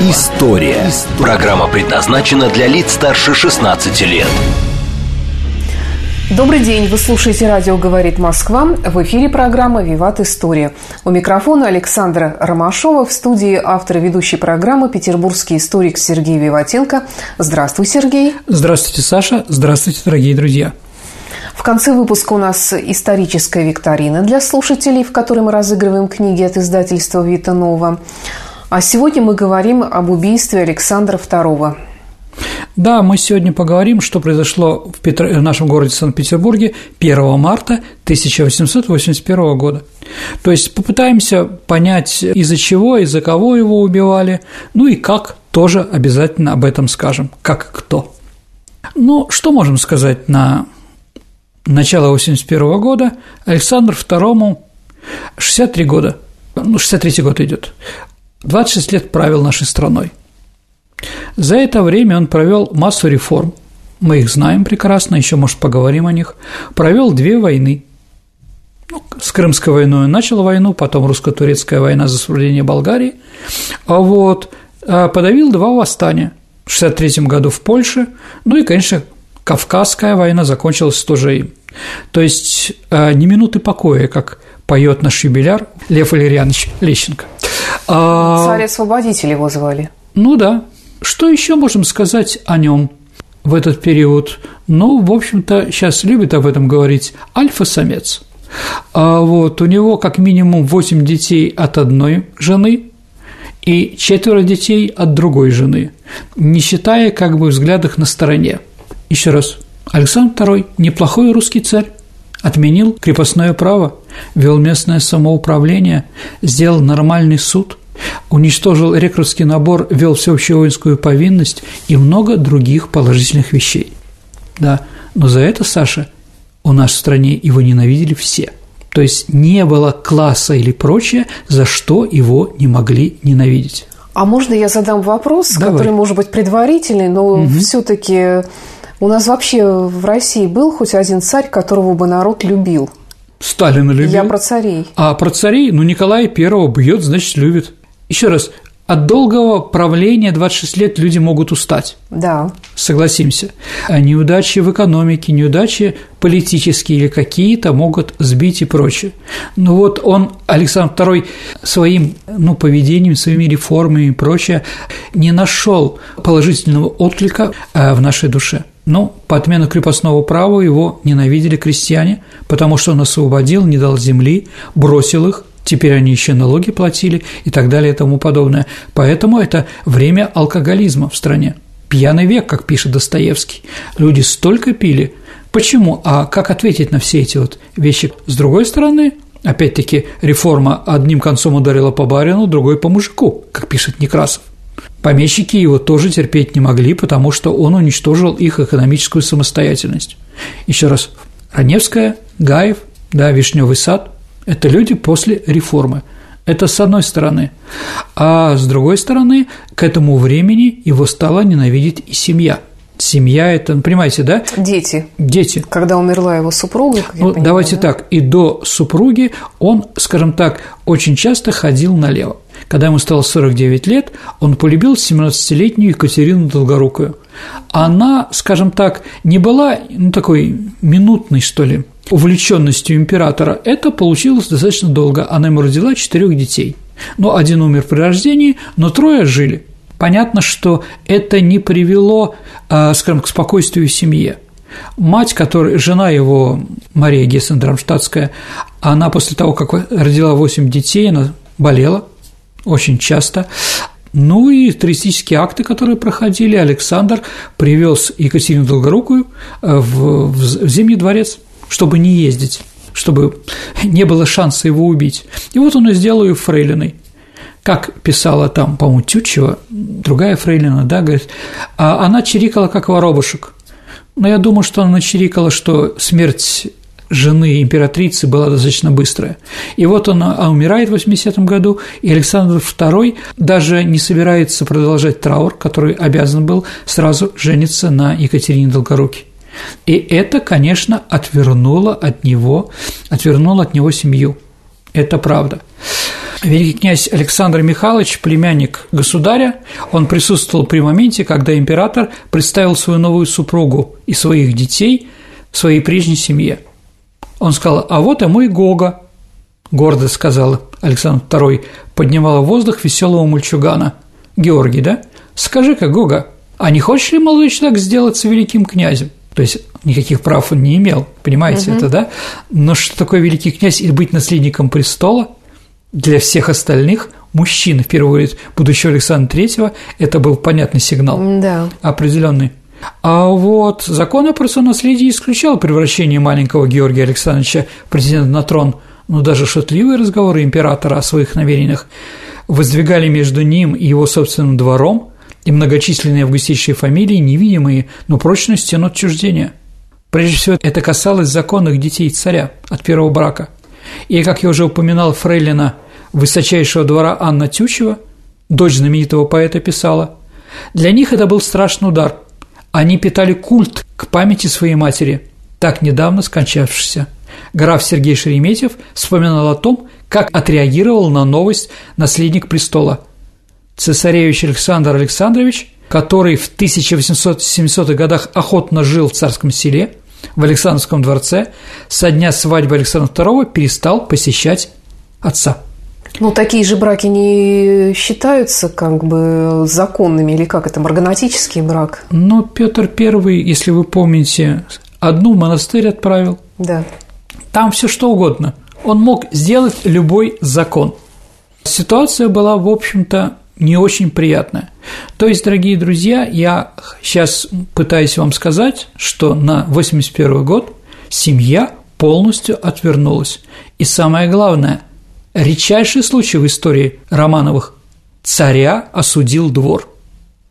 История». Программа предназначена для лиц старше 16 лет. Добрый день, вы слушаете «Радио говорит Москва». В эфире программа «Виват История». У микрофона Александра Ромашова, в студии автор и ведущей программы петербургский историк Сергей Виватенко. Здравствуй, Сергей. Здравствуйте, Саша. Здравствуйте, дорогие друзья. В конце выпуска у нас историческая викторина для слушателей, в которой мы разыгрываем книги от издательства «Вита Нова». А сегодня мы говорим об убийстве Александра II. Да, мы сегодня поговорим, что произошло в, Петр... в нашем городе Санкт-Петербурге 1 марта 1881 года. То есть попытаемся понять, из-за чего, из-за кого его убивали, ну и как, тоже обязательно об этом скажем, как кто. Ну, что можем сказать на начало 81 года? Александр II 63 года, ну, 63 год идет. 26 лет правил нашей страной. За это время он провел массу реформ, мы их знаем прекрасно, еще, может, поговорим о них, провел две войны. Ну, с Крымской войной он начал войну, потом русско-турецкая война за освобождение Болгарии, а вот а подавил два восстания в 63 году в Польше, ну и, конечно, Кавказская война закончилась тоже им. То есть а, ни минуты покоя, как поет наш юбиляр Лев Валерьянович Лещенко – а... Царь-освободитель его звали. Ну да. Что еще можем сказать о нем в этот период? Ну, в общем-то, сейчас любят об этом говорить альфа-самец. А вот у него как минимум 8 детей от одной жены и четверо детей от другой жены, не считая как бы взглядах на стороне. Еще раз, Александр II – неплохой русский царь, отменил крепостное право, вел местное самоуправление, сделал нормальный суд, уничтожил рекрутский набор, вел всеобщую воинскую повинность и много других положительных вещей. Да, но за это, Саша, у нас в стране его ненавидели все. То есть не было класса или прочее, за что его не могли ненавидеть. А можно я задам вопрос, Давай. который может быть предварительный, но угу. все-таки у нас вообще в России был хоть один царь, которого бы народ любил? Сталина любил. Я про царей. А про царей, ну, Николая Первого бьет, значит, любит. Еще раз, от долгого правления 26 лет люди могут устать. Да. Согласимся. А неудачи в экономике, неудачи политические или какие-то могут сбить и прочее. Ну вот он, Александр II, своим ну, поведением, своими реформами и прочее не нашел положительного отклика э, в нашей душе. Но по отмену крепостного права его ненавидели крестьяне, потому что он освободил, не дал земли, бросил их, теперь они еще налоги платили и так далее и тому подобное. Поэтому это время алкоголизма в стране. Пьяный век, как пишет Достоевский. Люди столько пили. Почему? А как ответить на все эти вот вещи? С другой стороны, опять-таки, реформа одним концом ударила по барину, другой по мужику, как пишет Некрасов. Помещики его тоже терпеть не могли, потому что он уничтожил их экономическую самостоятельность. Еще раз, Раневская, Гаев, да, Вишневый сад – это люди после реформы. Это с одной стороны. А с другой стороны, к этому времени его стала ненавидеть и семья. Семья – это, понимаете, да? Дети. Дети. Когда умерла его супруга, как ну, давайте да? так, и до супруги он, скажем так, очень часто ходил налево. Когда ему стало 49 лет, он полюбил 17-летнюю Екатерину Долгорукую. Она, скажем так, не была ну, такой минутной, что ли, увлеченностью императора. Это получилось достаточно долго. Она ему родила четырех детей. Ну, один умер при рождении, но трое жили. Понятно, что это не привело, а, скажем, к спокойствию в семье. Мать, которая, жена его, Мария Гессен-Драмштадтская, она после того, как родила 8 детей, она болела, очень часто. Ну и туристические акты, которые проходили, Александр привез Екатерину Долгорукую э, в, в Зимний дворец, чтобы не ездить, чтобы не было шанса его убить. И вот он и сделал ее фрейлиной. Как писала там, по-моему, Тютчева, другая фрейлина, да, говорит, а она чирикала, как воробушек. Но я думаю, что она начерикала, что смерть жены императрицы была достаточно быстрая. И вот он а умирает в 80-м году, и Александр II даже не собирается продолжать траур, который обязан был сразу жениться на Екатерине Долгоруке. И это, конечно, отвернуло от него, отвернуло от него семью. Это правда. Великий князь Александр Михайлович, племянник государя, он присутствовал при моменте, когда император представил свою новую супругу и своих детей своей прежней семье. Он сказал, а вот и мой Гога, гордо сказал Александр II, поднимала в воздух веселого мальчугана. Георгий, да? Скажи-ка, Гога, а не хочешь ли молодой человек сделаться великим князем? То есть никаких прав он не имел, понимаете угу. это, да? Но что такое великий князь и быть наследником престола для всех остальных мужчин, в первую очередь будущего Александра III, это был понятный сигнал, да. определенный. А вот закон о наследии исключал превращение маленького Георгия Александровича президента на трон, но даже шутливые разговоры императора о своих намерениях воздвигали между ним и его собственным двором и многочисленные августейшие фамилии невидимые, но прочную стену отчуждения. Прежде всего, это касалось законных детей царя от первого брака. И, как я уже упоминал, фрейлина высочайшего двора Анна Тючева, дочь знаменитого поэта, писала, «Для них это был страшный удар – они питали культ к памяти своей матери, так недавно скончавшейся. Граф Сергей Шереметьев вспоминал о том, как отреагировал на новость наследник престола. Цесаревич Александр Александрович, который в 1870-х годах охотно жил в царском селе, в Александровском дворце, со дня свадьбы Александра II перестал посещать отца. Ну, такие же браки не считаются как бы законными, или как это, марганатический брак? Ну, Петр Первый, если вы помните, одну в монастырь отправил. Да. Там все что угодно. Он мог сделать любой закон. Ситуация была, в общем-то, не очень приятная. То есть, дорогие друзья, я сейчас пытаюсь вам сказать, что на 81 год семья полностью отвернулась. И самое главное, редчайший случай в истории Романовых. Царя осудил двор.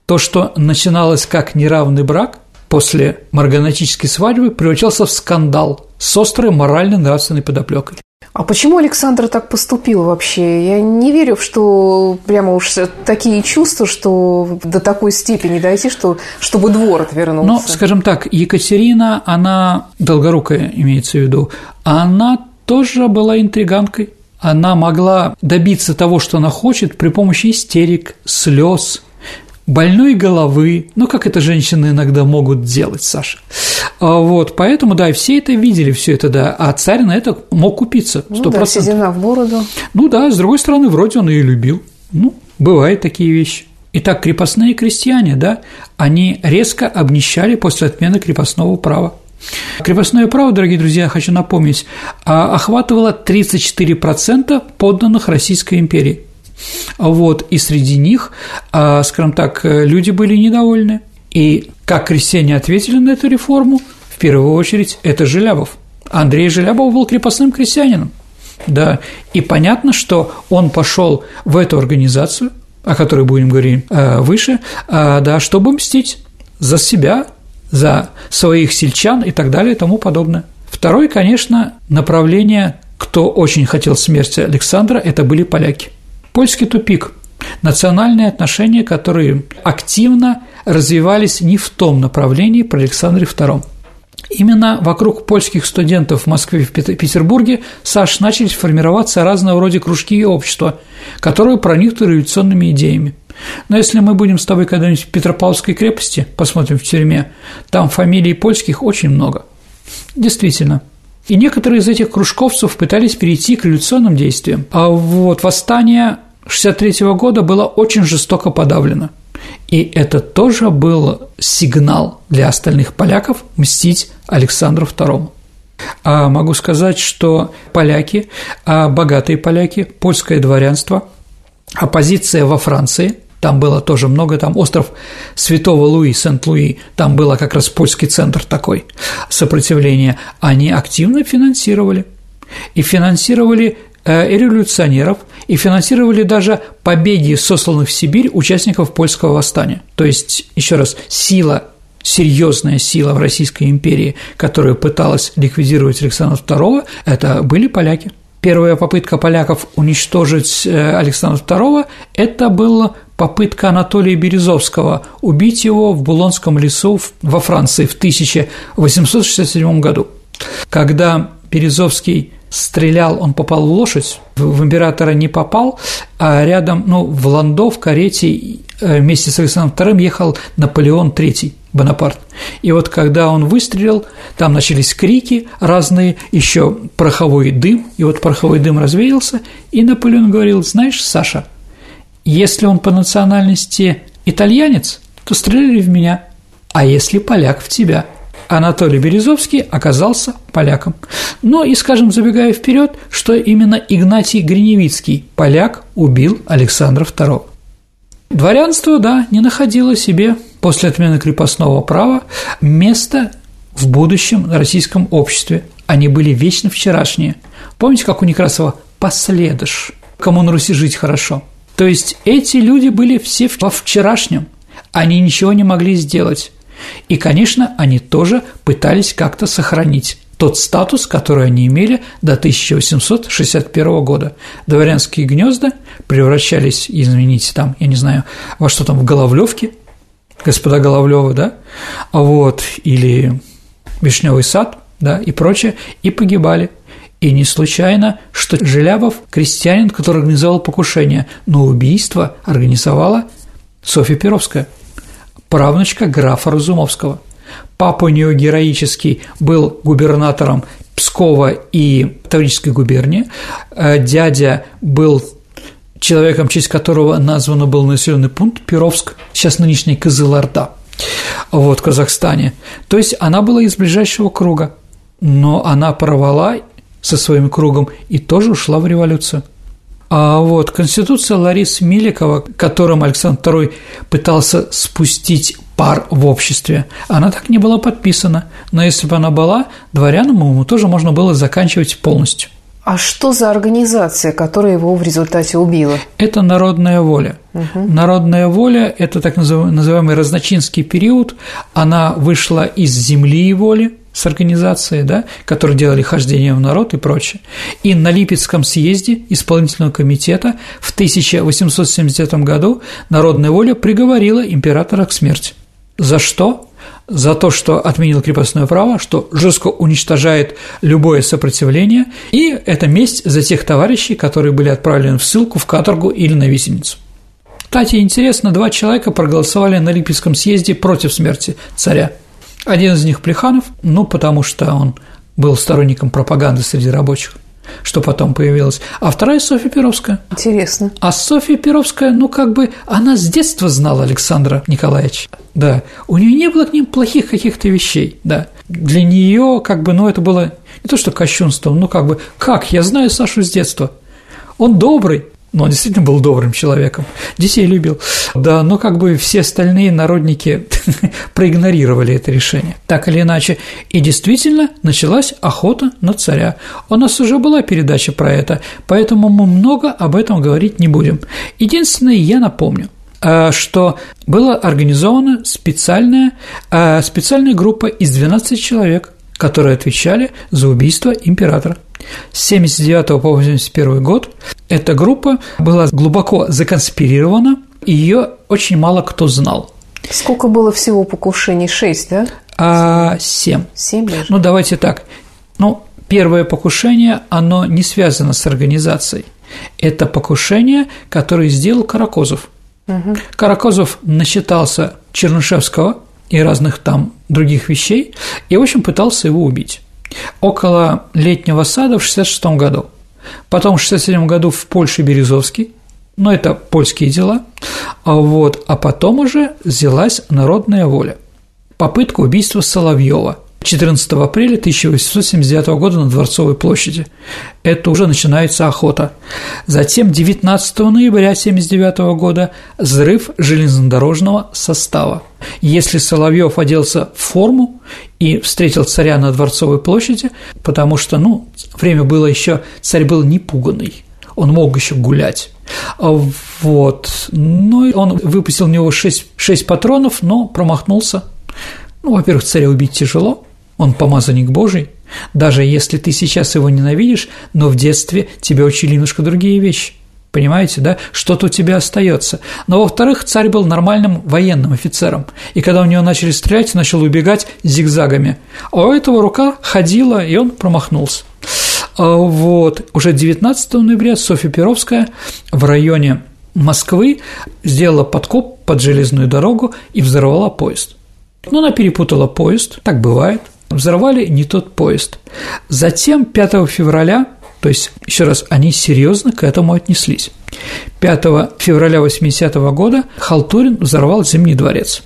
То, что начиналось как неравный брак, после марганатической свадьбы превратился в скандал с острой морально-нравственной подоплекой. А почему Александр так поступил вообще? Я не верю, что прямо уж такие чувства, что до такой степени дойти, что, чтобы двор отвернулся. Ну, скажем так, Екатерина, она, долгорукая имеется в виду, она тоже была интриганкой она могла добиться того, что она хочет при помощи истерик, слез, больной головы, ну, как это женщины иногда могут делать, Саша. А вот, поэтому, да, все это видели, все это, да, а царь на это мог купиться, 100%. Ну, да, седина в бороду. Ну, да, с другой стороны, вроде он ее любил, ну, бывают такие вещи. Итак, крепостные крестьяне, да, они резко обнищали после отмены крепостного права. Крепостное право, дорогие друзья, хочу напомнить, а, охватывало 34% подданных Российской империи. Вот, и среди них, а, скажем так, люди были недовольны. И как крестьяне ответили на эту реформу? В первую очередь, это Желябов. Андрей Желябов был крепостным крестьянином. Да, и понятно, что он пошел в эту организацию, о которой будем говорить э, выше, да, чтобы мстить за себя, за своих сельчан и так далее и тому подобное. Второе, конечно, направление, кто очень хотел смерти Александра, это были поляки. Польский тупик – национальные отношения, которые активно развивались не в том направлении при Александре II. Именно вокруг польских студентов в Москве и в Петербурге, Саш, начались формироваться разного рода кружки и общества, которые проникнуты революционными идеями – но если мы будем с тобой когда-нибудь в Петропавловской крепости, посмотрим в тюрьме, там фамилий польских очень много. Действительно. И некоторые из этих кружковцев пытались перейти к революционным действиям. А вот восстание 63 года было очень жестоко подавлено. И это тоже был сигнал для остальных поляков мстить Александру II. А могу сказать, что поляки, а богатые поляки, польское дворянство, оппозиция во Франции – там было тоже много, там остров Святого Луи, Сент-Луи, там было как раз польский центр такой сопротивления, они активно финансировали. И финансировали э, и революционеров, и финансировали даже побеги сосланных в Сибирь участников польского восстания. То есть, еще раз, сила серьезная сила в Российской империи, которая пыталась ликвидировать Александра II, это были поляки. Первая попытка поляков уничтожить э, Александра II – это была попытка Анатолия Березовского убить его в Булонском лесу во Франции в 1867 году. Когда Березовский стрелял, он попал в лошадь, в императора не попал, а рядом, ну, в Ландо, в карете э, вместе с Александром II ехал Наполеон III Бонапарт. И вот когда он выстрелил, там начались крики разные, еще пороховой дым, и вот пороховой дым развеялся, и Наполеон говорил, знаешь, Саша, если он по национальности итальянец, то стреляли в меня, а если поляк в тебя – Анатолий Березовский оказался поляком. Но и, скажем, забегая вперед, что именно Игнатий Гриневицкий, поляк, убил Александра II. Дворянство, да, не находило себе после отмены крепостного права места в будущем российском обществе. Они были вечно вчерашние. Помните, как у Некрасова «последыш», кому на Руси жить хорошо. То есть эти люди были все во вчерашнем, они ничего не могли сделать. И, конечно, они тоже пытались как-то сохранить тот статус, который они имели до 1861 года. Дворянские гнезда превращались, извините, там, я не знаю, во что там, в Головлевки, господа Головлёвы, да, вот, или Вишневый сад, да, и прочее, и погибали. И не случайно, что Желябов – крестьянин, который организовал покушение, но убийство организовала Софья Перовская – правнучка графа Разумовского. Папа у нее героический был губернатором Пскова и Таврической губернии. Э, дядя был человеком, в честь которого назван был населенный пункт Перовск, сейчас нынешний Кызылорда, вот, в Казахстане. То есть она была из ближайшего круга, но она порвала со своим кругом и тоже ушла в революцию. А вот Конституция Ларисы Миликова, которым Александр II пытался спустить пар в обществе, она так не была подписана. Но если бы она была, дворянам ему тоже можно было заканчивать полностью. А что за организация, которая его в результате убила? Это народная воля. Угу. Народная воля – это так называемый разночинский период. Она вышла из земли и воли, с организацией, да, которые делали хождение в народ и прочее. И на Липецком съезде исполнительного комитета в 1879 году Народная воля приговорила императора к смерти. За что? За то, что отменил крепостное право, что жестко уничтожает любое сопротивление, и это месть за тех товарищей, которые были отправлены в ссылку, в каторгу или на висеницу. Кстати, интересно, два человека проголосовали на Липецком съезде против смерти царя – один из них Плеханов, ну, потому что он был сторонником пропаганды среди рабочих что потом появилось, а вторая Софья Перовская. Интересно. А Софья Перовская, ну, как бы, она с детства знала Александра Николаевича, да, у нее не было к ним плохих каких-то вещей, да, для нее, как бы, ну, это было не то, что кощунством, ну, как бы, как, я знаю Сашу с детства, он добрый, но он действительно был добрым человеком, детей любил. Да, но как бы все остальные народники проигнорировали это решение, так или иначе. И действительно началась охота на царя. У нас уже была передача про это, поэтому мы много об этом говорить не будем. Единственное, я напомню, э, что была организована специальная, э, специальная группа из 12 человек, которые отвечали за убийство императора. С 79 по 81 год эта группа была глубоко законспирирована, и ее очень мало кто знал. Сколько было всего покушений? Шесть, да? А, семь. Семь даже? Ну, давайте так. Ну, первое покушение, оно не связано с организацией. Это покушение, которое сделал Каракозов. Угу. Каракозов насчитался Чернышевского и разных там других вещей, и, в общем, пытался его убить около летнего сада в 1966 году. Потом в 1967 году в Польше Березовский, но это польские дела, а вот, а потом уже взялась народная воля. Попытка убийства Соловьева – 14 апреля 1879 года на Дворцовой площади. Это уже начинается охота. Затем 19 ноября 1979 года взрыв железнодорожного состава. Если Соловьев оделся в форму и встретил царя на Дворцовой площади, потому что, ну, время было еще, царь был непуганный, он мог еще гулять. Вот. Ну, он выпустил в него 6, 6 патронов, но промахнулся Ну, во-первых, царя убить тяжело, он помазанник Божий, даже если ты сейчас его ненавидишь, но в детстве тебя учили немножко другие вещи. Понимаете, да? Что-то у тебя остается. Но, во-вторых, царь был нормальным военным офицером. И когда у него начали стрелять, начал убегать зигзагами. А у этого рука ходила, и он промахнулся. А вот. Уже 19 ноября Софья Перовская в районе Москвы сделала подкоп под железную дорогу и взорвала поезд. Но она перепутала поезд, так бывает, взорвали не тот поезд. Затем 5 февраля то есть, еще раз, они серьезно к этому отнеслись. 5 февраля 80 -го года Халтурин взорвал Зимний дворец.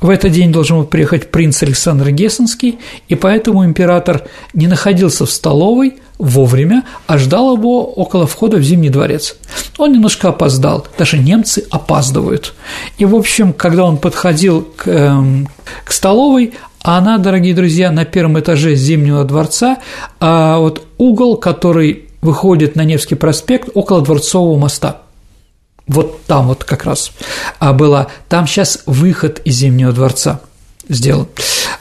В этот день должен был приехать принц Александр Гессенский, и поэтому император не находился в столовой вовремя, а ждал его около входа в Зимний дворец. Он немножко опоздал, даже немцы опаздывают. И, в общем, когда он подходил к, э, к столовой, а она, дорогие друзья, на первом этаже Зимнего дворца, а вот угол, который выходит на Невский проспект около Дворцового моста. Вот там вот как раз а, была. Там сейчас выход из Зимнего дворца сделан,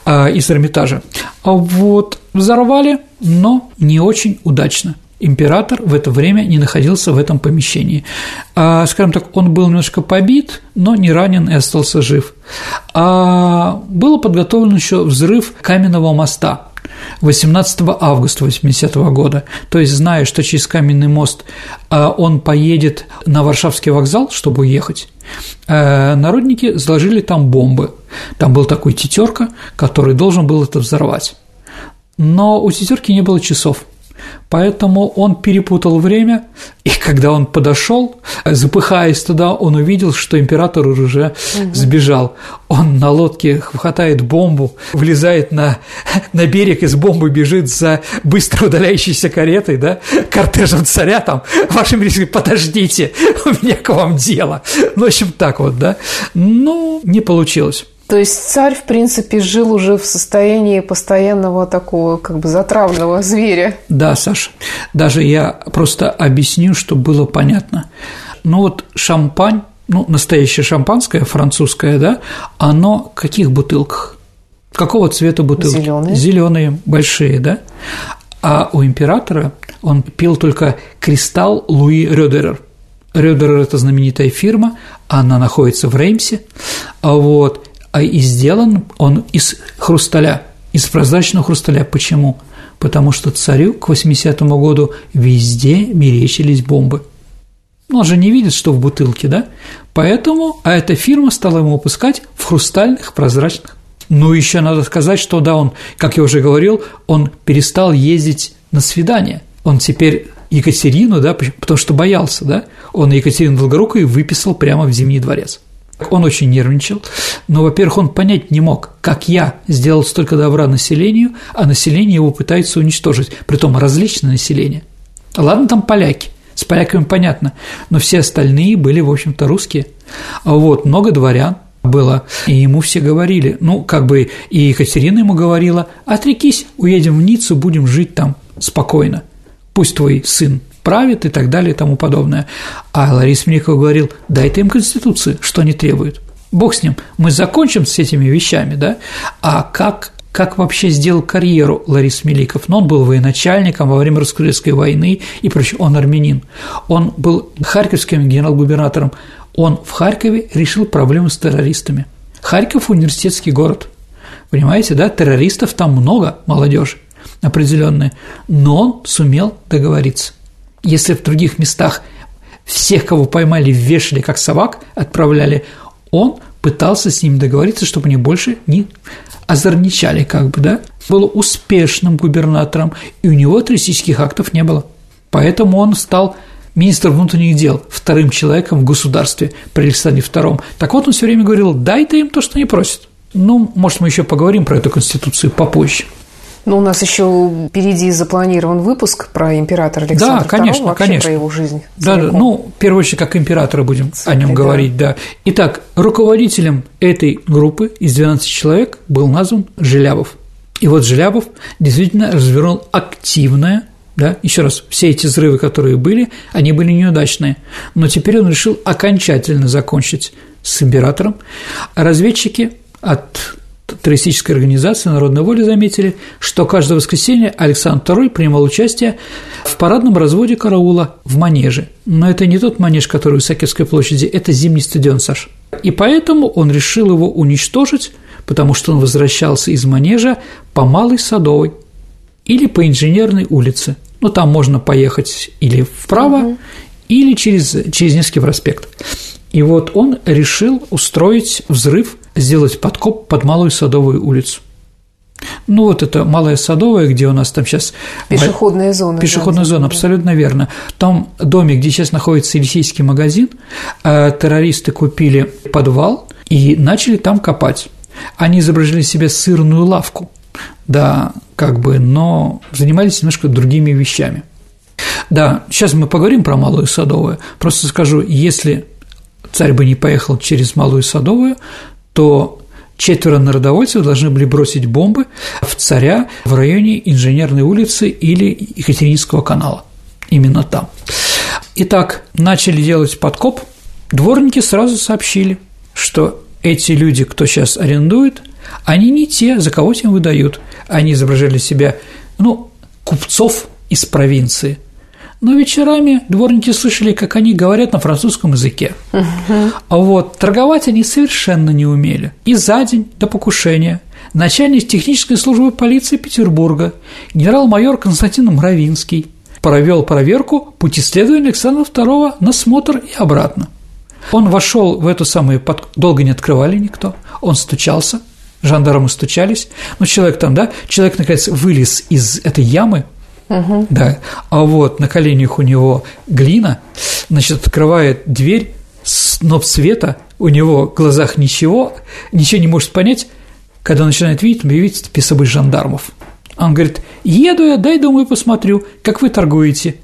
а, из Эрмитажа. А вот взорвали, но не очень удачно император в это время не находился в этом помещении. А, скажем так, он был немножко побит, но не ранен и остался жив. А было подготовлен еще взрыв каменного моста 18 августа 80 -го года. То есть, зная, что через каменный мост а, он поедет на Варшавский вокзал, чтобы уехать, а, народники заложили там бомбы. Там был такой тетерка, который должен был это взорвать. Но у тетерки не было часов – Поэтому он перепутал время, и когда он подошел, запыхаясь туда, он увидел, что император уже сбежал. Он на лодке хватает бомбу, влезает на, на берег, из бомбы бежит за быстро удаляющейся каретой, да, кортежем царя там, вашим величеством, подождите, у меня к вам дело. Ну, в общем, так вот, да. Ну, не получилось. То есть царь, в принципе, жил уже в состоянии постоянного такого как бы затравленного зверя. Да, Саша. Даже я просто объясню, чтобы было понятно. Ну вот шампань, ну настоящее шампанское, французское, да, оно в каких бутылках? Какого цвета бутылки? Зеленые. Зеленые, большие, да? А у императора он пил только кристалл Луи Рёдерер. Рёдерер – это знаменитая фирма, она находится в Реймсе, вот, а и сделан он из хрусталя, из прозрачного хрусталя. Почему? Потому что царю к 80-му году везде мерещились бомбы. Ну, он же не видит, что в бутылке, да? Поэтому, а эта фирма стала ему выпускать в хрустальных прозрачных. Ну, еще надо сказать, что да, он, как я уже говорил, он перестал ездить на свидания. Он теперь Екатерину, да, потому что боялся, да, он Екатерину Долгорукую выписал прямо в Зимний дворец. Он очень нервничал, но, во-первых, он понять не мог, как я сделал столько добра населению, а население его пытается уничтожить, притом различное население. Ладно, там поляки, с поляками понятно, но все остальные были, в общем-то, русские. Вот много дворян было, и ему все говорили, ну, как бы и Екатерина ему говорила, отрекись, уедем в Ниццу, будем жить там спокойно, пусть твой сын правит и так далее и тому подобное. А Ларис Мельников говорил, дайте им Конституцию, что они требуют. Бог с ним, мы закончим с этими вещами, да? А как как вообще сделал карьеру Ларис Меликов. Но ну, он был военачальником во время русско войны и прочее, он армянин. Он был харьковским генерал-губернатором. Он в Харькове решил проблему с террористами. Харьков – университетский город. Понимаете, да, террористов там много, молодежи определенные, но он сумел договориться. Если в других местах всех, кого поймали, вешали как собак, отправляли, он пытался с ними договориться, чтобы они больше не озорничали, как бы, да, был успешным губернатором, и у него террористических актов не было. Поэтому он стал министром внутренних дел, вторым человеком в государстве при Александре II. Так вот, он все время говорил, дайте им то, что они просят. Ну, может, мы еще поговорим про эту конституцию попозже. Но у нас еще впереди запланирован выпуск про императора Александра да, конечно, II, вообще конечно. про его жизнь. Да, да, ну, в первую очередь, как императора будем Цепи, о нем говорить, да. Итак, руководителем этой группы из 12 человек был назван Желябов. И вот Желябов действительно развернул активное да, еще раз, все эти взрывы, которые были, они были неудачные, но теперь он решил окончательно закончить с императором. Разведчики от террористической организации «Народная воля» заметили, что каждое воскресенье Александр II принимал участие в парадном разводе караула в Манеже. Но это не тот Манеж, который у Исаакиевской площади, это зимний стадион, Саш. И поэтому он решил его уничтожить, потому что он возвращался из Манежа по Малой Садовой или по Инженерной улице. Ну, там можно поехать или вправо, угу. или через, через Невский проспект. И вот он решил устроить взрыв, сделать подкоп под Малую Садовую улицу. Ну, вот это Малая Садовая, где у нас там сейчас… Пешеходная зона. Пешеходная да, зона, да. абсолютно верно. В том доме, где сейчас находится Елисейский магазин, э, террористы купили подвал и начали там копать. Они изображали себе сырную лавку, да, как бы, но занимались немножко другими вещами. Да, сейчас мы поговорим про Малую Садовую. Просто скажу, если царь бы не поехал через Малую Садовую, то четверо народовольцев должны были бросить бомбы в царя в районе Инженерной улицы или Екатерининского канала. Именно там. Итак, начали делать подкоп. Дворники сразу сообщили, что эти люди, кто сейчас арендует, они не те, за кого тем выдают. Они изображали себя, ну, купцов из провинции – но вечерами дворники слышали, как они говорят на французском языке. А вот торговать они совершенно не умели. И за день до покушения начальник технической службы полиции Петербурга, генерал-майор Константин Мравинский, провел проверку пути следования Александра II на смотр и обратно. Он вошел в эту самую под... долго не открывали никто. Он стучался, жандармы стучались. Ну, человек там, да, человек, наконец, вылез из этой ямы, Угу. Да. А вот на коленях у него глина, значит, открывает дверь, сноп света, у него в глазах ничего, ничего не может понять, когда начинает видеть, он видит список жандармов. Он говорит, еду я, дай, думаю, посмотрю, как вы торгуете.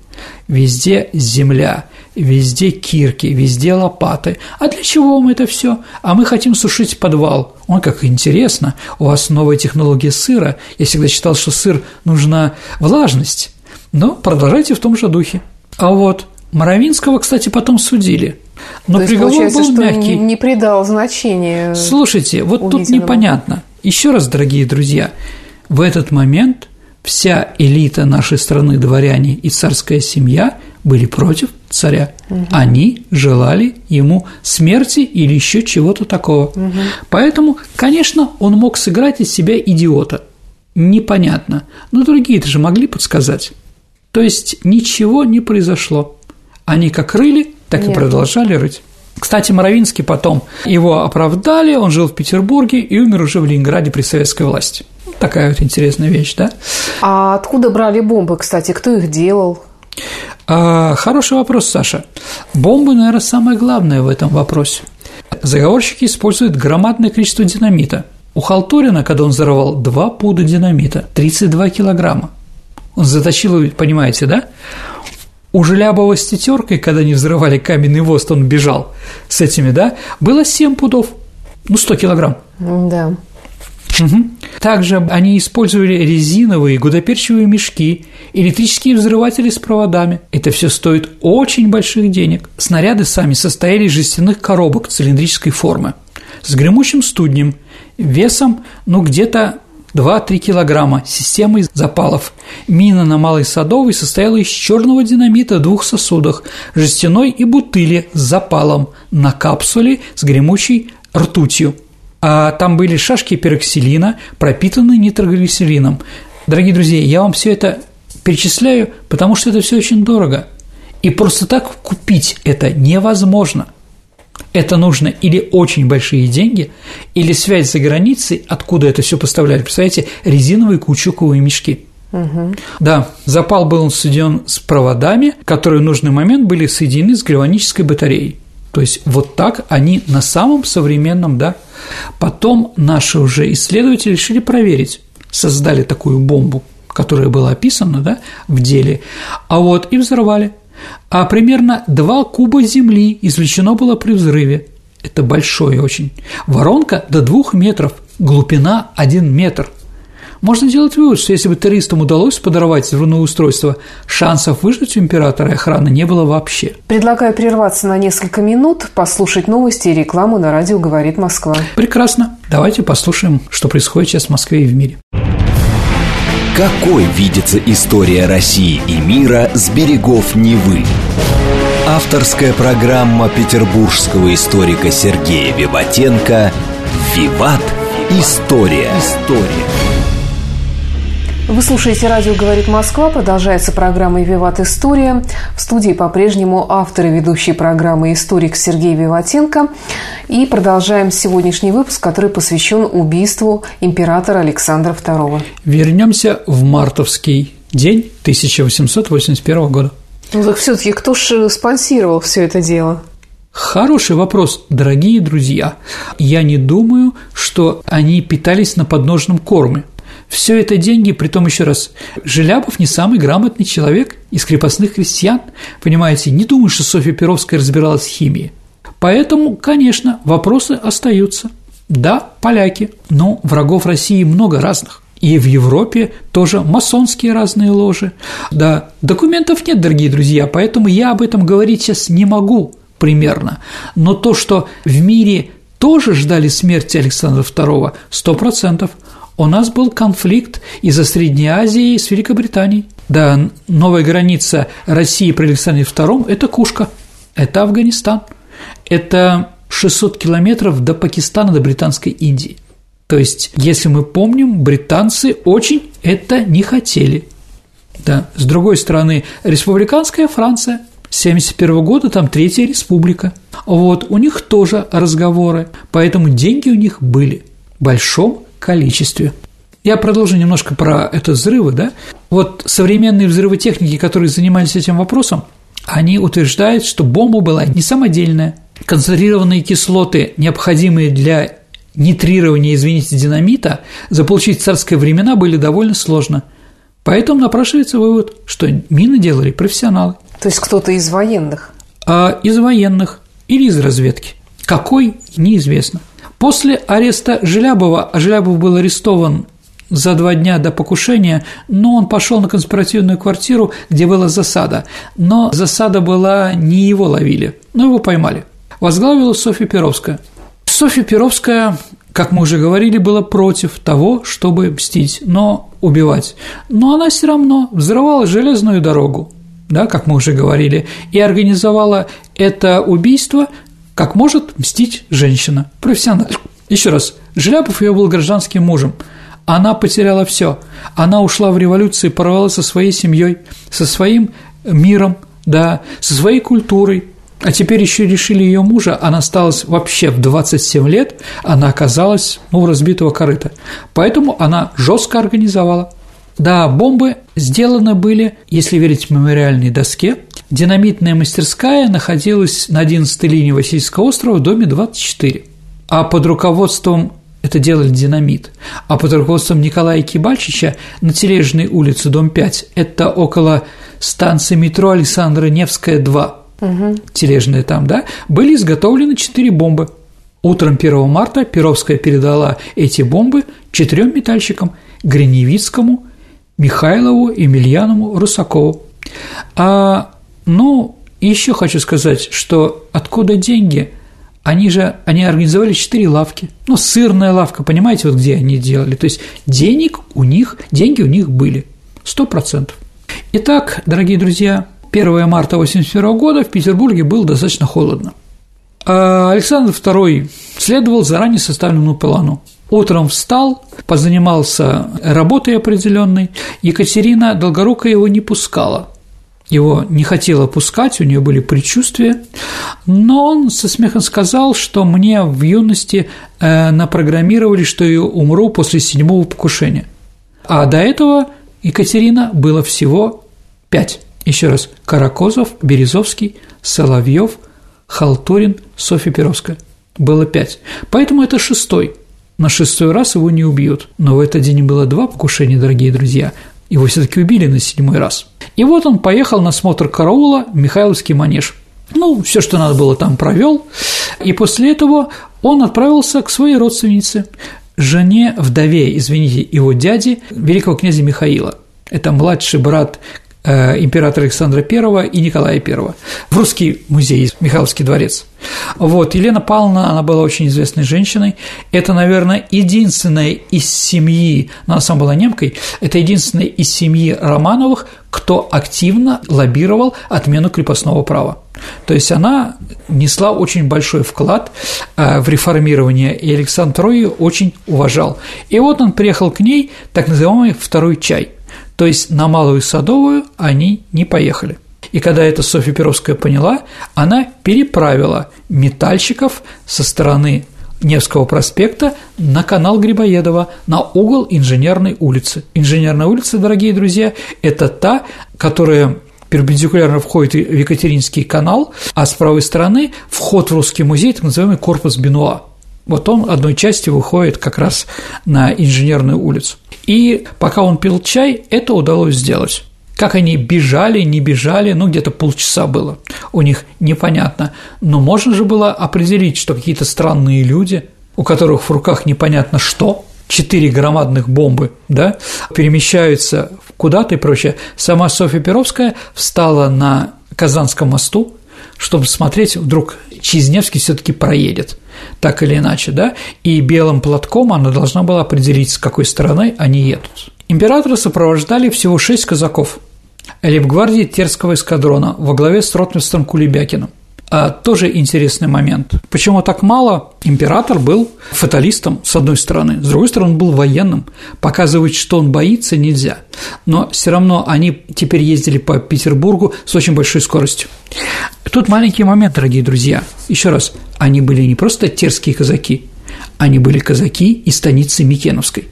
Везде земля, везде кирки, везде лопаты. А для чего вам это все? А мы хотим сушить подвал. Он как интересно, у вас новая технология сыра. Я всегда считал, что сыр нужна влажность. Но продолжайте в том же духе. А вот Моровинского, кстати, потом судили. Но То приговор был что мягкий. Не придал значения. Слушайте, вот увиденному. тут непонятно. Еще раз, дорогие друзья, в этот момент вся элита нашей страны, дворяне и царская семья были против царя. Угу. Они желали ему смерти или еще чего-то такого. Угу. Поэтому, конечно, он мог сыграть из себя идиота. Непонятно. Но другие-то же могли подсказать. То есть ничего не произошло. Они как рыли, так Нет. и продолжали рыть. Кстати, Моровинский потом его оправдали, он жил в Петербурге и умер уже в Ленинграде при советской власти. Такая вот интересная вещь, да? А откуда брали бомбы, кстати, кто их делал? А, хороший вопрос, Саша. Бомбы, наверное, самое главное в этом вопросе. Заговорщики используют громадное количество динамита. У Халтурина, когда он взорвал 2 пуда динамита, 32 килограмма. Он заточил, понимаете, да? У Желябова с тетеркой, когда они взрывали каменный мост, он бежал с этими, да, было 7 пудов, ну, 100 килограмм. Да. Также они использовали резиновые гудоперчивые мешки, электрические взрыватели с проводами. Это все стоит очень больших денег. Снаряды сами состояли из жестяных коробок цилиндрической формы с гремучим студнем, весом, ну, где-то 2-3 килограмма системой запалов. Мина на Малой Садовой состояла из черного динамита в двух сосудах, жестяной и бутыли с запалом на капсуле с гремучей ртутью – а там были шашки пероксилина, пропитанные нитроглицерином. Дорогие друзья, я вам все это перечисляю, потому что это все очень дорого. И просто так купить это невозможно. Это нужно или очень большие деньги, или связь за границей, откуда это все поставляли. Представляете, резиновые каучуковые мешки. Угу. Да, запал был соединен с проводами, которые в нужный момент были соединены с гальванической батареей. То есть вот так они на самом современном, да. Потом наши уже исследователи решили проверить, создали такую бомбу, которая была описана, да, в деле, а вот и взорвали. А примерно 2 куба земли извлечено было при взрыве. Это большое очень. Воронка до 2 метров, глубина 1 метр. Можно делать вывод, что если бы террористам удалось подорвать взрывное устройство, шансов выжить у императора и охраны не было вообще. Предлагаю прерваться на несколько минут, послушать новости и рекламу на радио «Говорит Москва». Прекрасно. Давайте послушаем, что происходит сейчас в Москве и в мире. Какой видится история России и мира с берегов Невы? Авторская программа петербургского историка Сергея Виватенко «Виват. История». История. Вы слушаете «Радио говорит Москва». Продолжается программа «Виват. История». В студии по-прежнему автор и ведущий программы историк Сергей Виватенко. И продолжаем сегодняшний выпуск, который посвящен убийству императора Александра II. Вернемся в мартовский день 1881 года. Ну так все-таки кто же спонсировал все это дело? Хороший вопрос, дорогие друзья. Я не думаю, что они питались на подножном корме. Все это деньги, при том еще раз, Желябов не самый грамотный человек из крепостных крестьян, понимаете, не думаю, что Софья Перовская разбиралась в химии. Поэтому, конечно, вопросы остаются. Да, поляки, но врагов России много разных. И в Европе тоже масонские разные ложи. Да, документов нет, дорогие друзья, поэтому я об этом говорить сейчас не могу примерно. Но то, что в мире тоже ждали смерти Александра II, сто процентов. У нас был конфликт из-за Средней Азии с Великобританией. Да, новая граница России при Александре II – это Кушка, это Афганистан, это 600 километров до Пакистана, до Британской Индии – то есть, если мы помним, британцы очень это не хотели. Да. С другой стороны, республиканская Франция, 1971 года там Третья Республика. Вот, у них тоже разговоры, поэтому деньги у них были в большом количестве. Я продолжу немножко про это взрывы, да. Вот современные взрывотехники, которые занимались этим вопросом, они утверждают, что бомба была не самодельная, концентрированные кислоты, необходимые для нитрирования, извините, динамита заполучить в царские времена были довольно сложно. Поэтому напрашивается вывод, что мины делали профессионалы. То есть кто-то из военных? А из военных или из разведки. Какой – неизвестно. После ареста Желябова, а Желябов был арестован за два дня до покушения, но он пошел на конспиративную квартиру, где была засада. Но засада была, не его ловили, но его поймали. Возглавила Софья Перовская. Софья Перовская, как мы уже говорили, была против того, чтобы мстить, но убивать. Но она все равно взрывала железную дорогу, да, как мы уже говорили, и организовала это убийство, как может мстить женщина, профессионал. Еще раз, Желябов ее был гражданским мужем. Она потеряла все. Она ушла в революцию, порвалась со своей семьей, со своим миром, да, со своей культурой, а теперь еще решили ее мужа, она осталась вообще в 27 лет, она оказалась, ну, разбитого корыта. Поэтому она жестко организовала. Да, бомбы сделаны были, если верить мемориальной доске. Динамитная мастерская находилась на 11 линии Васильского острова в доме 24. А под руководством это делали динамит. А под руководством Николая Кибальчича на Тележной улице, дом 5, это около станции метро Александра Невская, 2 угу. тележные там, да, были изготовлены четыре бомбы. Утром 1 марта Перовская передала эти бомбы четырем метальщикам – Гриневицкому, Михайлову, Емельянову, Русакову. А, ну, еще хочу сказать, что откуда деньги? Они же, они организовали четыре лавки. Ну, сырная лавка, понимаете, вот где они делали. То есть денег у них, деньги у них были, сто процентов. Итак, дорогие друзья, 1 марта 1981 года в Петербурге было достаточно холодно. А Александр II следовал заранее составленному плану. Утром встал, позанимался работой определенной. Екатерина Долгорукая его не пускала. Его не хотела пускать, у нее были предчувствия, но он со смехом сказал, что мне в юности э, напрограммировали, что я умру после седьмого покушения. А до этого Екатерина было всего пять. Еще раз, Каракозов, Березовский, Соловьев, Халтурин, Софья Перовская. Было пять. Поэтому это шестой. На шестой раз его не убьют. Но в этот день было два покушения, дорогие друзья. Его все таки убили на седьмой раз. И вот он поехал на смотр караула в Михайловский манеж. Ну, все, что надо было, там провел. И после этого он отправился к своей родственнице. жене, вдове, извините, его дяди, великого князя Михаила. Это младший брат императора Александра I и Николая I в русский музей, Михайловский дворец. Вот, Елена Павловна, она была очень известной женщиной. Это, наверное, единственная из семьи, ну, она сама была немкой, это единственная из семьи Романовых, кто активно лоббировал отмену крепостного права. То есть она несла очень большой вклад э, в реформирование, и Александр II очень уважал. И вот он приехал к ней, так называемый второй чай – то есть на Малую Садовую они не поехали. И когда это Софья Перовская поняла, она переправила метальщиков со стороны Невского проспекта на канал Грибоедова, на угол Инженерной улицы. Инженерная улица, дорогие друзья, это та, которая перпендикулярно входит в Екатеринский канал, а с правой стороны вход в Русский музей, так называемый корпус Бенуа. Вот он одной частью выходит как раз на инженерную улицу. И пока он пил чай, это удалось сделать. Как они бежали, не бежали, ну где-то полчаса было. У них непонятно. Но можно же было определить, что какие-то странные люди, у которых в руках непонятно что, четыре громадных бомбы, да, перемещаются куда-то и прочее. Сама Софья Перовская встала на Казанском мосту, чтобы смотреть, вдруг Чизневский все таки проедет так или иначе, да, и белым платком она должна была определить, с какой стороны они едут. Императора сопровождали всего шесть казаков лейб-гвардии Терского эскадрона во главе с ротмистром Кулебякиным. А тоже интересный момент. Почему так мало? Император был фаталистом, с одной стороны, с другой стороны, он был военным. Показывать, что он боится, нельзя. Но все равно они теперь ездили по Петербургу с очень большой скоростью. Тут маленький момент, дорогие друзья. Еще раз, они были не просто терские казаки, они были казаки из станицы Микеновской.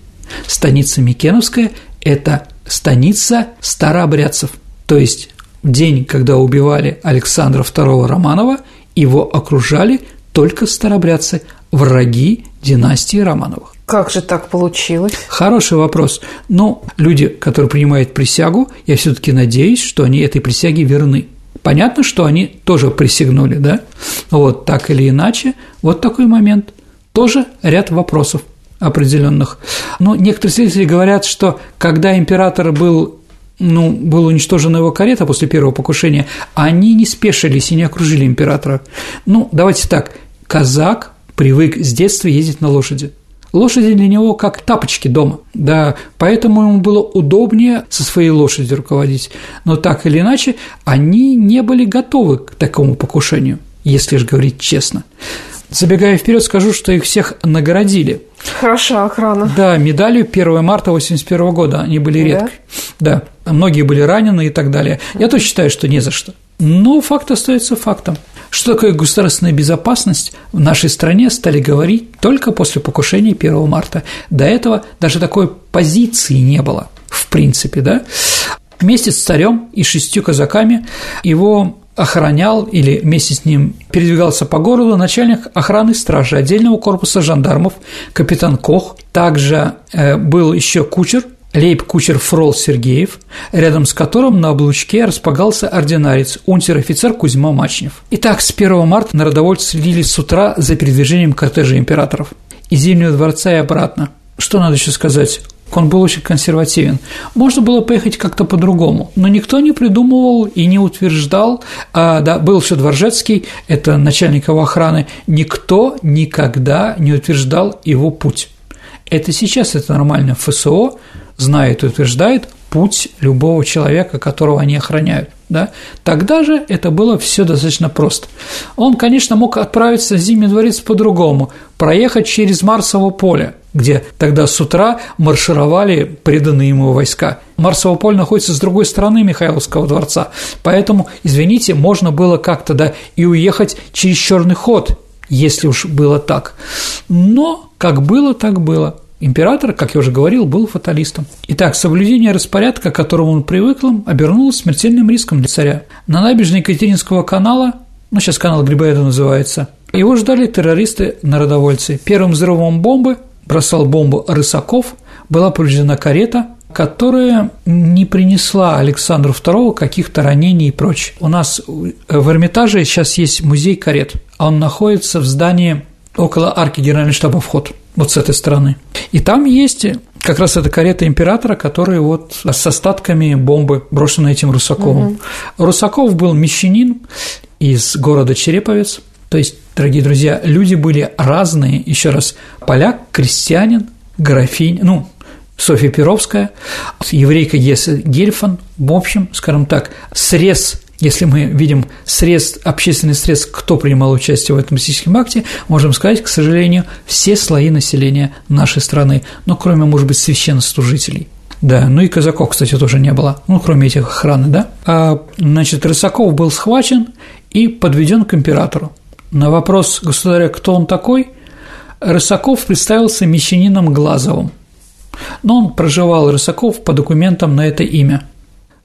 Станица Микеновская – это станица старообрядцев, то есть день, когда убивали Александра II Романова, его окружали только старобрядцы, враги династии Романовых. Как же так получилось? Хороший вопрос. Но люди, которые принимают присягу, я все таки надеюсь, что они этой присяге верны. Понятно, что они тоже присягнули, да? Вот так или иначе, вот такой момент. Тоже ряд вопросов определенных. Но некоторые исследователи говорят, что когда император был ну, была уничтожена его карета после первого покушения, они не спешились и не окружили императора. Ну, давайте так, казак привык с детства ездить на лошади. Лошади для него как тапочки дома, да, поэтому ему было удобнее со своей лошадью руководить. Но так или иначе, они не были готовы к такому покушению, если же говорить честно. Забегая вперед, скажу, что их всех наградили. Хороша охрана. Да, медалью 1 марта 1981 года они были редкой. Да? да, многие были ранены и так далее. Я тоже считаю, что не за что. Но факт остается фактом. Что такое государственная безопасность в нашей стране стали говорить только после покушения 1 марта. До этого даже такой позиции не было, в принципе, да. Вместе с царем и шестью казаками его охранял или вместе с ним передвигался по городу начальник охраны стражи отдельного корпуса жандармов капитан Кох. Также э, был еще кучер лейб-кучер Фрол Сергеев, рядом с которым на облучке располагался ординарец, унтер-офицер Кузьма Мачнев. Итак, с 1 марта народовольцы следили с утра за передвижением кортежа императоров из Зимнего дворца и обратно. Что надо еще сказать? Он был очень консервативен. Можно было поехать как-то по-другому, но никто не придумывал и не утверждал, а, да, был еще Дворжецкий, это начальник его охраны, никто никогда не утверждал его путь. Это сейчас это нормально ФСО, знает и утверждает путь любого человека, которого они охраняют. Да? Тогда же это было все достаточно просто. Он, конечно, мог отправиться в Зимний дворец по-другому, проехать через Марсово поле, где тогда с утра маршировали преданные ему войска. Марсово поле находится с другой стороны Михайловского дворца, поэтому, извините, можно было как-то да, и уехать через черный ход, если уж было так. Но как было, так было. Император, как я уже говорил, был фаталистом. Итак, соблюдение распорядка, к которому он привык, обернулось смертельным риском для царя. На набережной Екатеринского канала, ну сейчас канал Грибоеда называется, его ждали террористы-народовольцы. Первым взрывом бомбы бросал бомбу Рысаков, была повреждена карета, которая не принесла Александру II каких-то ранений и прочее. У нас в Эрмитаже сейчас есть музей карет, а он находится в здании около арки Генерального штаба вход вот с этой стороны. И там есть как раз эта карета императора, которая вот с остатками бомбы, брошенной этим Русаковым. Угу. Русаков был мещанин из города Череповец, то есть, дорогие друзья, люди были разные, еще раз, поляк, крестьянин, графинь, ну, Софья Перовская, еврейка Еса Гельфан, в общем, скажем так, срез если мы видим средств, общественный срез, кто принимал участие в этом российском акте, можем сказать, к сожалению, все слои населения нашей страны, ну, кроме, может быть, священнослужителей. Да, ну и казаков, кстати, тоже не было, ну, кроме этих охраны, да. А, значит, Рысаков был схвачен и подведен к императору. На вопрос государя, кто он такой, Рысаков представился мещанином Глазовым – но он проживал Рысаков по документам на это имя.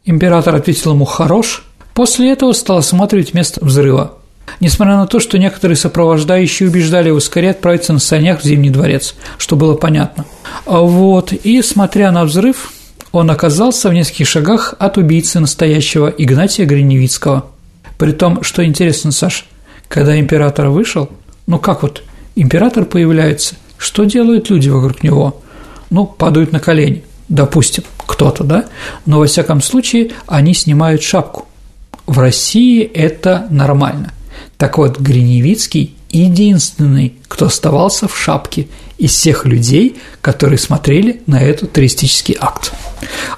Император ответил ему «хорош», после этого стал осматривать место взрыва. Несмотря на то, что некоторые сопровождающие убеждали его скорее отправиться на санях в Зимний дворец, что было понятно. А вот, и смотря на взрыв, он оказался в нескольких шагах от убийцы настоящего Игнатия Гриневицкого. При том, что интересно, Саш, когда император вышел, ну как вот, император появляется, что делают люди вокруг него? ну, падают на колени, допустим, кто-то, да, но во всяком случае они снимают шапку. В России это нормально. Так вот, Гриневицкий единственный, кто оставался в шапке из всех людей, которые смотрели на этот туристический акт.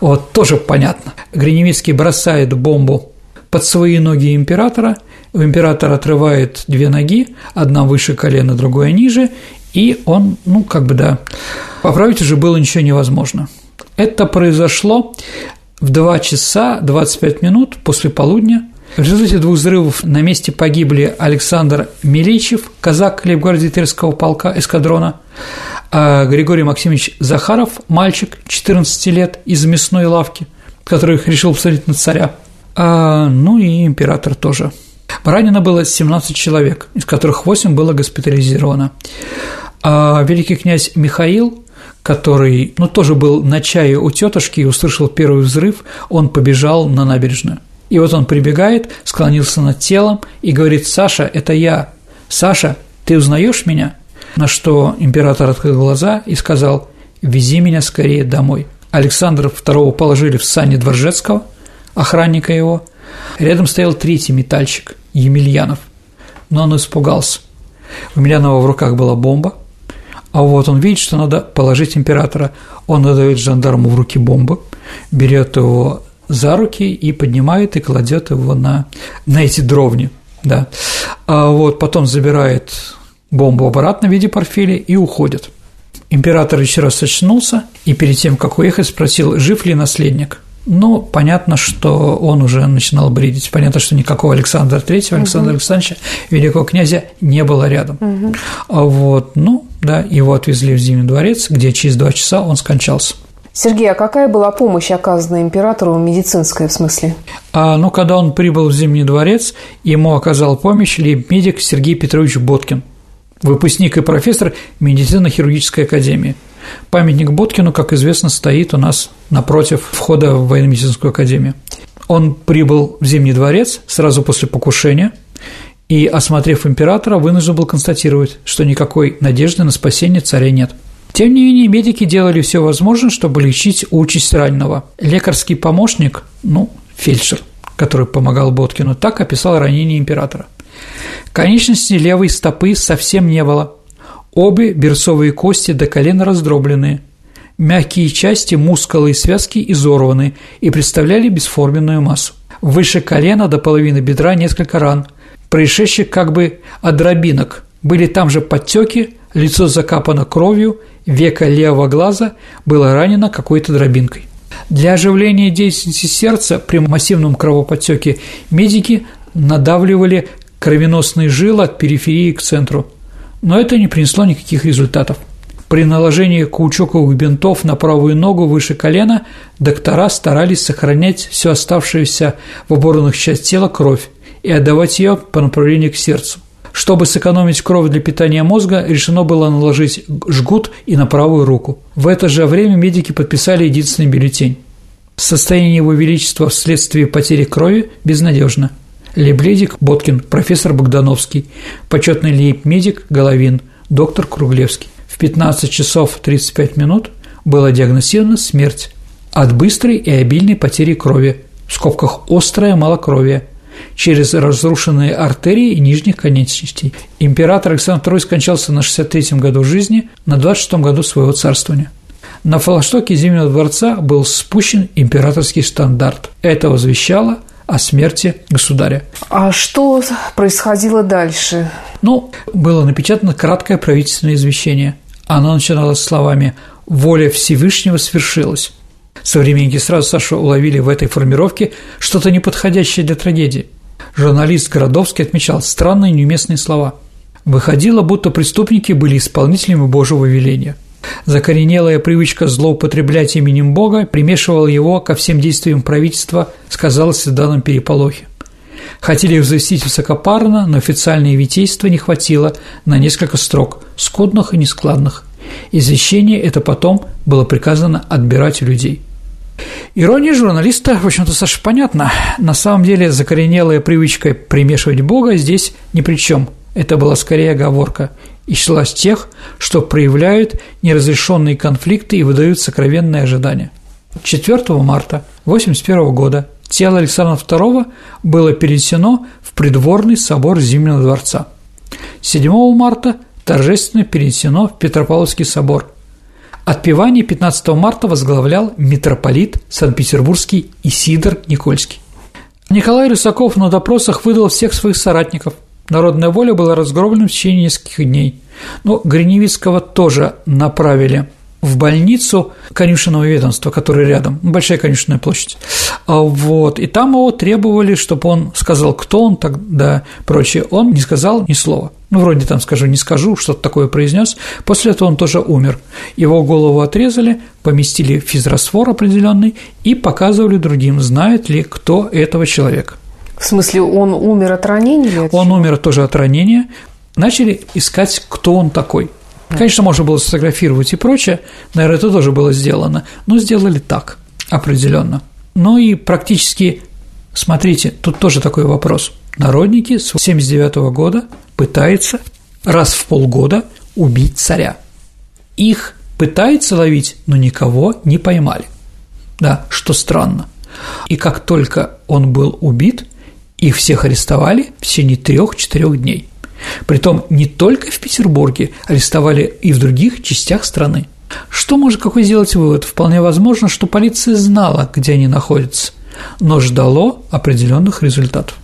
Вот тоже понятно. Гриневицкий бросает бомбу под свои ноги императора, у императора отрывает две ноги, одна выше колена, другая ниже, и он, ну, как бы, да, поправить уже было ничего невозможно. Это произошло в 2 часа 25 минут после полудня. В результате двух взрывов на месте погибли Александр Миличев, казак Лейбгвардии полка эскадрона, а Григорий Максимович Захаров, мальчик 14 лет из мясной лавки, который решил посмотреть на царя, а, ну и император тоже. Ранено было 17 человек, из которых 8 было госпитализировано. А великий князь Михаил, который, ну, тоже был на чае у тетушки и услышал первый взрыв, он побежал на набережную. И вот он прибегает, склонился над телом и говорит, «Саша, это я. Саша, ты узнаешь меня?» На что император открыл глаза и сказал, «Вези меня скорее домой». Александра II положили в сани Дворжецкого, охранника его. Рядом стоял третий метальщик, Емельянов. Но он испугался. У Емельянова в руках была бомба – а вот он видит, что надо положить императора. Он отдает жандарму в руки бомбу, берет его за руки и поднимает и кладет его на, на эти дровни. Да. А вот потом забирает бомбу обратно в виде портфеля и уходит. Император еще раз очнулся и перед тем, как уехать, спросил, жив ли наследник. Ну, понятно, что он уже начинал бредить. Понятно, что никакого Александра Александра угу. Александровича, великого князя, не было рядом. Угу. Вот, ну, да, его отвезли в Зимний дворец, где через два часа он скончался. Сергей, а какая была помощь, оказанная императору, медицинская в смысле? А, ну, когда он прибыл в Зимний дворец, ему оказал помощь лейб-медик Сергей Петрович Боткин, выпускник и профессор медицинно-хирургической академии – Памятник Боткину, как известно, стоит у нас напротив входа в военно-медицинскую академию. Он прибыл в Зимний дворец сразу после покушения и, осмотрев императора, вынужден был констатировать, что никакой надежды на спасение царя нет. Тем не менее, медики делали все возможное, чтобы лечить участь раненого. Лекарский помощник, ну, фельдшер, который помогал Боткину, так описал ранение императора. Конечности левой стопы совсем не было, Обе берцовые кости до колена раздроблены, мягкие части, мускулы и связки изорваны и представляли бесформенную массу. Выше колена до половины бедра несколько ран, происшедших как бы от дробинок. Были там же подтеки, лицо закапано кровью, века левого глаза было ранено какой-то дробинкой. Для оживления деятельности сердца при массивном кровоподтеке медики надавливали кровеносные жилы от периферии к центру но это не принесло никаких результатов. При наложении каучуковых бинтов на правую ногу выше колена доктора старались сохранять всю оставшуюся в оборванных частях тела кровь и отдавать ее по направлению к сердцу. Чтобы сэкономить кровь для питания мозга, решено было наложить жгут и на правую руку. В это же время медики подписали единственный бюллетень. Состояние его величества вследствие потери крови безнадежно – лейб Боткин, профессор Богдановский, почетный лейб-медик Головин, доктор Круглевский. в 15 часов 35 минут была диагностирована смерть от быстрой и обильной потери крови, в скобках «острое малокровие», через разрушенные артерии нижних конечностей. Император Александр II скончался на 63-м году жизни, на 26-м году своего царствования. На флагштоке Зимнего дворца был спущен императорский стандарт. Это возвещало о смерти государя. А что происходило дальше? Ну, было напечатано краткое правительственное извещение. Оно начиналось словами «Воля Всевышнего свершилась». Современники сразу Сашу уловили в этой формировке что-то неподходящее для трагедии. Журналист Городовский отмечал странные неуместные слова. Выходило, будто преступники были исполнителями Божьего веления. Закоренелая привычка злоупотреблять именем Бога примешивала его ко всем действиям правительства, сказалось в данном переполохе. Хотели взвестить высокопарно, но официальное витейство не хватило на несколько строк, скудных и нескладных. Извещение это потом было приказано отбирать у людей. Ирония журналиста, в общем-то, Саша, понятна. На самом деле закоренелая привычка примешивать Бога здесь ни при чем. Это была скорее оговорка и числась тех, что проявляют неразрешенные конфликты и выдают сокровенные ожидания. 4 марта 1981 года тело Александра II было перенесено в придворный собор Зимнего дворца. 7 марта торжественно перенесено в Петропавловский собор. Отпевание 15 марта возглавлял митрополит Санкт-Петербургский Исидор Никольский. Николай Рысаков на допросах выдал всех своих соратников. Народная воля была разгромлена в течение нескольких дней. Но Гриневицкого тоже направили в больницу конюшенного ведомства, которое рядом, большая конюшенная площадь. А вот, и там его требовали, чтобы он сказал, кто он тогда, прочее. Он не сказал ни слова. Ну, вроде там скажу, не скажу, что-то такое произнес. После этого он тоже умер. Его голову отрезали, поместили в физраствор определенный и показывали другим, знает ли кто этого человека. В смысле, он умер от ранения? Он умер тоже от ранения. Начали искать, кто он такой – Конечно, можно было сфотографировать и прочее, наверное, это тоже было сделано, но сделали так, определенно. Ну и практически, смотрите, тут тоже такой вопрос. Народники с 79 года пытаются раз в полгода убить царя. Их пытаются ловить, но никого не поймали. Да, что странно. И как только он был убит, их всех арестовали в течение трех-четырех дней – Притом не только в Петербурге, арестовали и в других частях страны. Что может какой сделать вывод? Вполне возможно, что полиция знала, где они находятся, но ждало определенных результатов.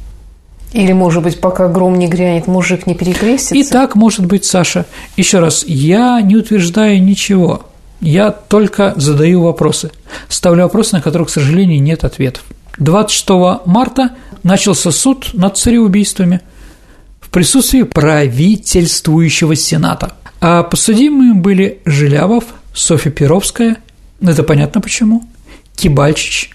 Или, может быть, пока гром не грянет, мужик не перекрестится? И так может быть, Саша. Еще раз, я не утверждаю ничего. Я только задаю вопросы. Ставлю вопросы, на которых, к сожалению, нет ответов. 26 марта начался суд над цареубийствами – в присутствии правительствующего Сената. А подсудимыми были Жилявов, Софья Перовская, это понятно почему, Кибальчич,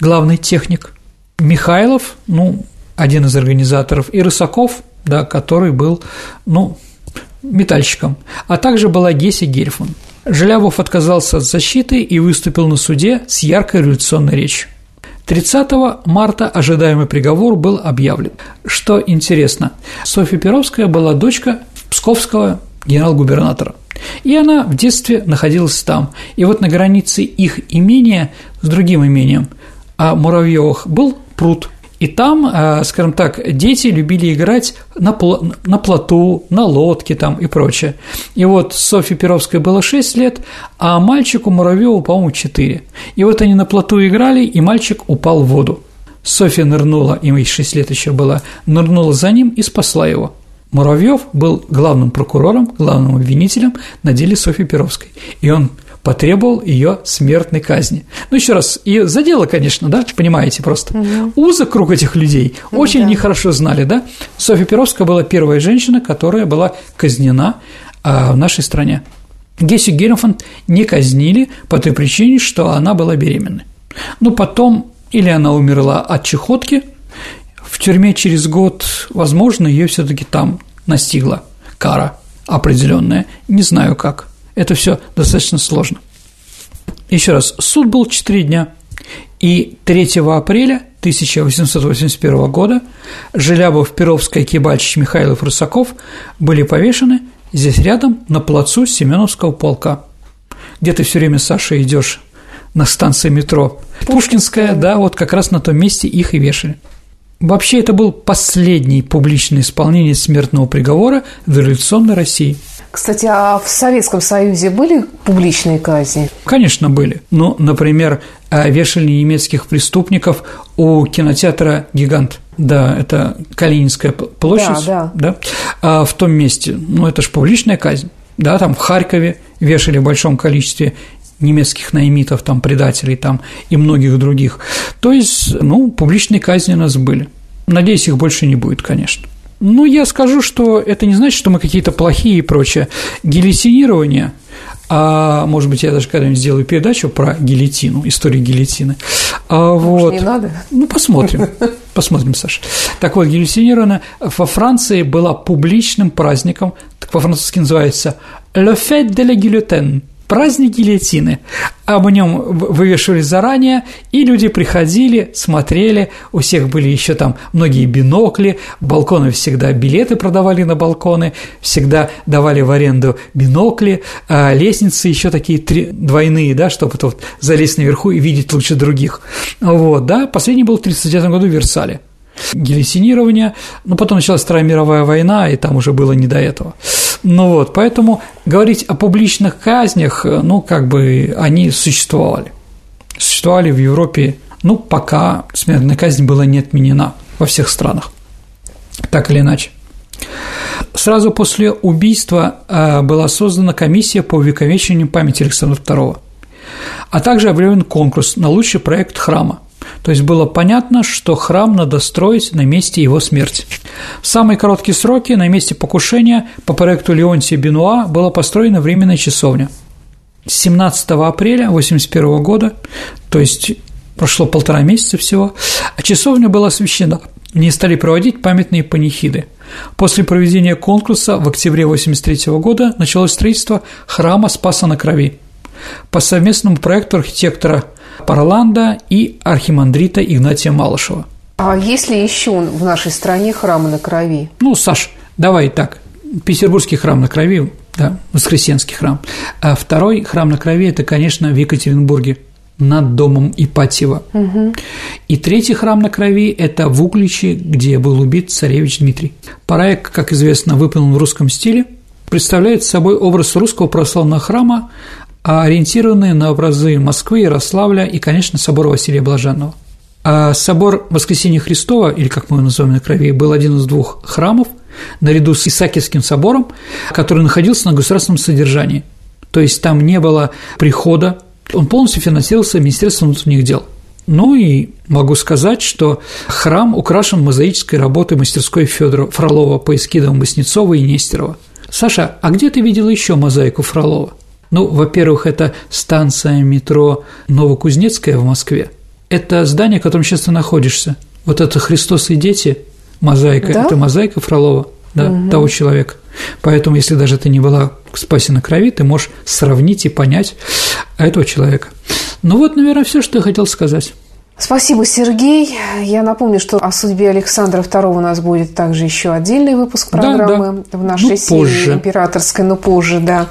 главный техник, Михайлов, ну, один из организаторов, и Рысаков, да, который был, ну, метальщиком, а также была Геси Гельфман. Желябов отказался от защиты и выступил на суде с яркой революционной речью. 30 марта ожидаемый приговор был объявлен. Что интересно, Софья Перовская была дочка псковского генерал-губернатора. И она в детстве находилась там. И вот на границе их имения с другим имением, а Муравьевых был пруд. И там, э, скажем так, дети любили играть на, пл- на плоту, на лодке там и прочее. И вот Софье Перовской было 6 лет, а мальчику Муравьеву, по-моему, 4. И вот они на плоту играли, и мальчик упал в воду. Софья нырнула, ему 6 лет еще было, нырнула за ним и спасла его. Муравьев был главным прокурором, главным обвинителем на деле Софьи Перовской. И он потребовал ее смертной казни. Ну, еще раз, и за дело, конечно, да, понимаете просто. Угу. Узок круг этих людей очень да. нехорошо знали, да. Софья Перовская была первая женщина, которая была казнена а, в нашей стране. Гессю Геренфанд не казнили по той причине, что она была беременной. Но потом или она умерла от чехотки, в тюрьме через год, возможно, ее все-таки там настигла кара определенная, не знаю как – это все достаточно сложно. Еще раз, суд был 4 дня, и 3 апреля 1881 года Желябов, Перовская, Кибальчич, Михайлов, Русаков были повешены здесь рядом, на плацу Семеновского полка, где ты все время, Саша, идешь на станции метро. Пушкинская, да, вот как раз на том месте их и вешали. Вообще, это был последний публичное исполнение смертного приговора в революционной России. Кстати, а в Советском Союзе были публичные казни? Конечно, были. Ну, например, э, вешали немецких преступников у кинотеатра «Гигант». Да, это Калининская площадь. Да, да. да? А в том месте, ну, это же публичная казнь. Да, там в Харькове вешали в большом количестве немецких наймитов, там, предателей там, и многих других. То есть, ну, публичные казни у нас были. Надеюсь, их больше не будет, конечно. Ну, я скажу, что это не значит, что мы какие-то плохие и прочее. Гильотинирование, а может быть, я даже когда-нибудь сделаю передачу про гильотину, историю гильотины. А, вот. не надо? Ну, посмотрим. Посмотрим, Саша. Так вот, гильотинирование во Франции было публичным праздником, по-французски называется «Le fête de la guillotine», праздник гильотины. Об нем вывешивали заранее, и люди приходили, смотрели, у всех были еще там многие бинокли, балконы всегда билеты продавали на балконы, всегда давали в аренду бинокли, а лестницы еще такие три, двойные, да, чтобы вот залезть наверху и видеть лучше других. Вот, да, последний был в 1939 году в Версале гильотинирования, но потом началась Вторая мировая война, и там уже было не до этого. Ну вот, поэтому говорить о публичных казнях, ну, как бы они существовали. Существовали в Европе, ну, пока смертная казнь была не отменена во всех странах, так или иначе. Сразу после убийства э, была создана комиссия по увековечению памяти Александра II, а также объявлен конкурс на лучший проект храма. То есть было понятно, что храм надо строить на месте его смерти. В самые короткие сроки на месте покушения по проекту Леонтия Бенуа была построена временная часовня. 17 апреля 1981 года, то есть прошло полтора месяца всего, а часовня была освящена. В ней стали проводить памятные панихиды. После проведения конкурса в октябре 1983 года началось строительство храма Спаса на Крови. По совместному проекту архитектора Парланда и архимандрита Игнатия Малышева. А есть ли еще в нашей стране храмы на крови? Ну, Саш, давай так. Петербургский храм на крови, да, Воскресенский храм. А второй храм на крови – это, конечно, в Екатеринбурге над домом Ипатьева. Угу. И третий храм на крови – это в Угличе, где был убит царевич Дмитрий. Проект, как известно, выполнен в русском стиле, представляет собой образ русского православного храма, ориентированные на образы Москвы, Ярославля и, конечно, собор Василия Блаженного. А собор Воскресения Христова, или как мы его называем на крови, был один из двух храмов, наряду с Исаакиевским собором, который находился на государственном содержании. То есть там не было прихода, он полностью финансировался Министерством внутренних дел. Ну и могу сказать, что храм украшен мозаической работой мастерской Федора Фролова по эскидам Васнецова и Нестерова. Саша, а где ты видела еще мозаику Фролова? Ну, во-первых, это станция метро Новокузнецкая в Москве. Это здание, в котором сейчас ты находишься. Вот это «Христос и дети», мозаика, да? это мозаика Фролова, да, угу. того человека. Поэтому, если даже ты не была в «Спасе на крови», ты можешь сравнить и понять этого человека. Ну вот, наверное, все, что я хотел сказать. Спасибо, Сергей. Я напомню, что о судьбе Александра II у нас будет также еще отдельный выпуск программы да, да. в нашей ну, серии позже. императорской, но позже, да.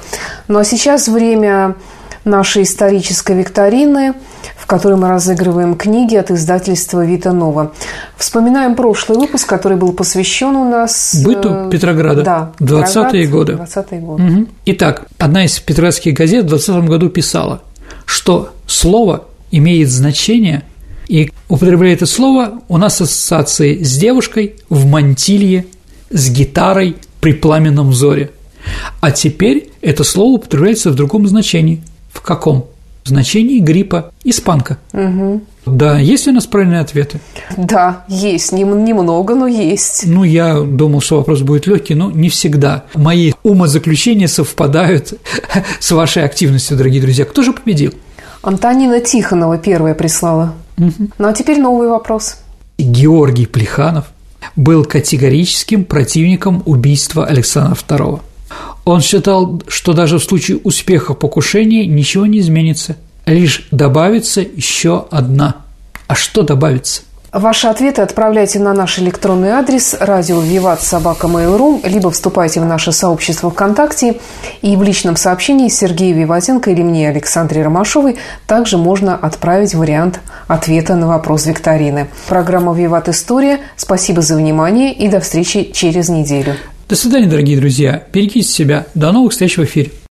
Ну а сейчас время нашей исторической викторины, в которой мы разыгрываем книги от издательства «Вита Нова». Вспоминаем прошлый выпуск, который был посвящен у нас… Быту э, Петрограда. Да. 20-е годы. 20 годы. Угу. Итак, одна из петроградских газет в 20 году писала, что слово имеет значение – и употребляя это слово, у нас ассоциации с девушкой в мантилье, с гитарой при пламенном взоре. А теперь это слово употребляется в другом значении. В каком? В значении гриппа, испанка. Угу. Да, есть у нас правильные ответы? Да, есть. Немного, но есть. Ну, я думал, что вопрос будет легкий, но не всегда. Мои умозаключения совпадают с вашей активностью, дорогие друзья. Кто же победил? Антонина Тихонова первая прислала. Угу. Ну а теперь новый вопрос. Георгий Плеханов был категорическим противником убийства Александра II. Он считал, что даже в случае успеха покушения ничего не изменится, лишь добавится еще одна. А что добавится? Ваши ответы отправляйте на наш электронный адрес радио Виват Собака Mail.ru, либо вступайте в наше сообщество ВКонтакте. И в личном сообщении Сергея Виватенко или мне, Александре Ромашовой, также можно отправить вариант ответа на вопрос викторины. Программа «Виват История». Спасибо за внимание и до встречи через неделю. До свидания, дорогие друзья. Берегите себя. До новых встреч в эфире.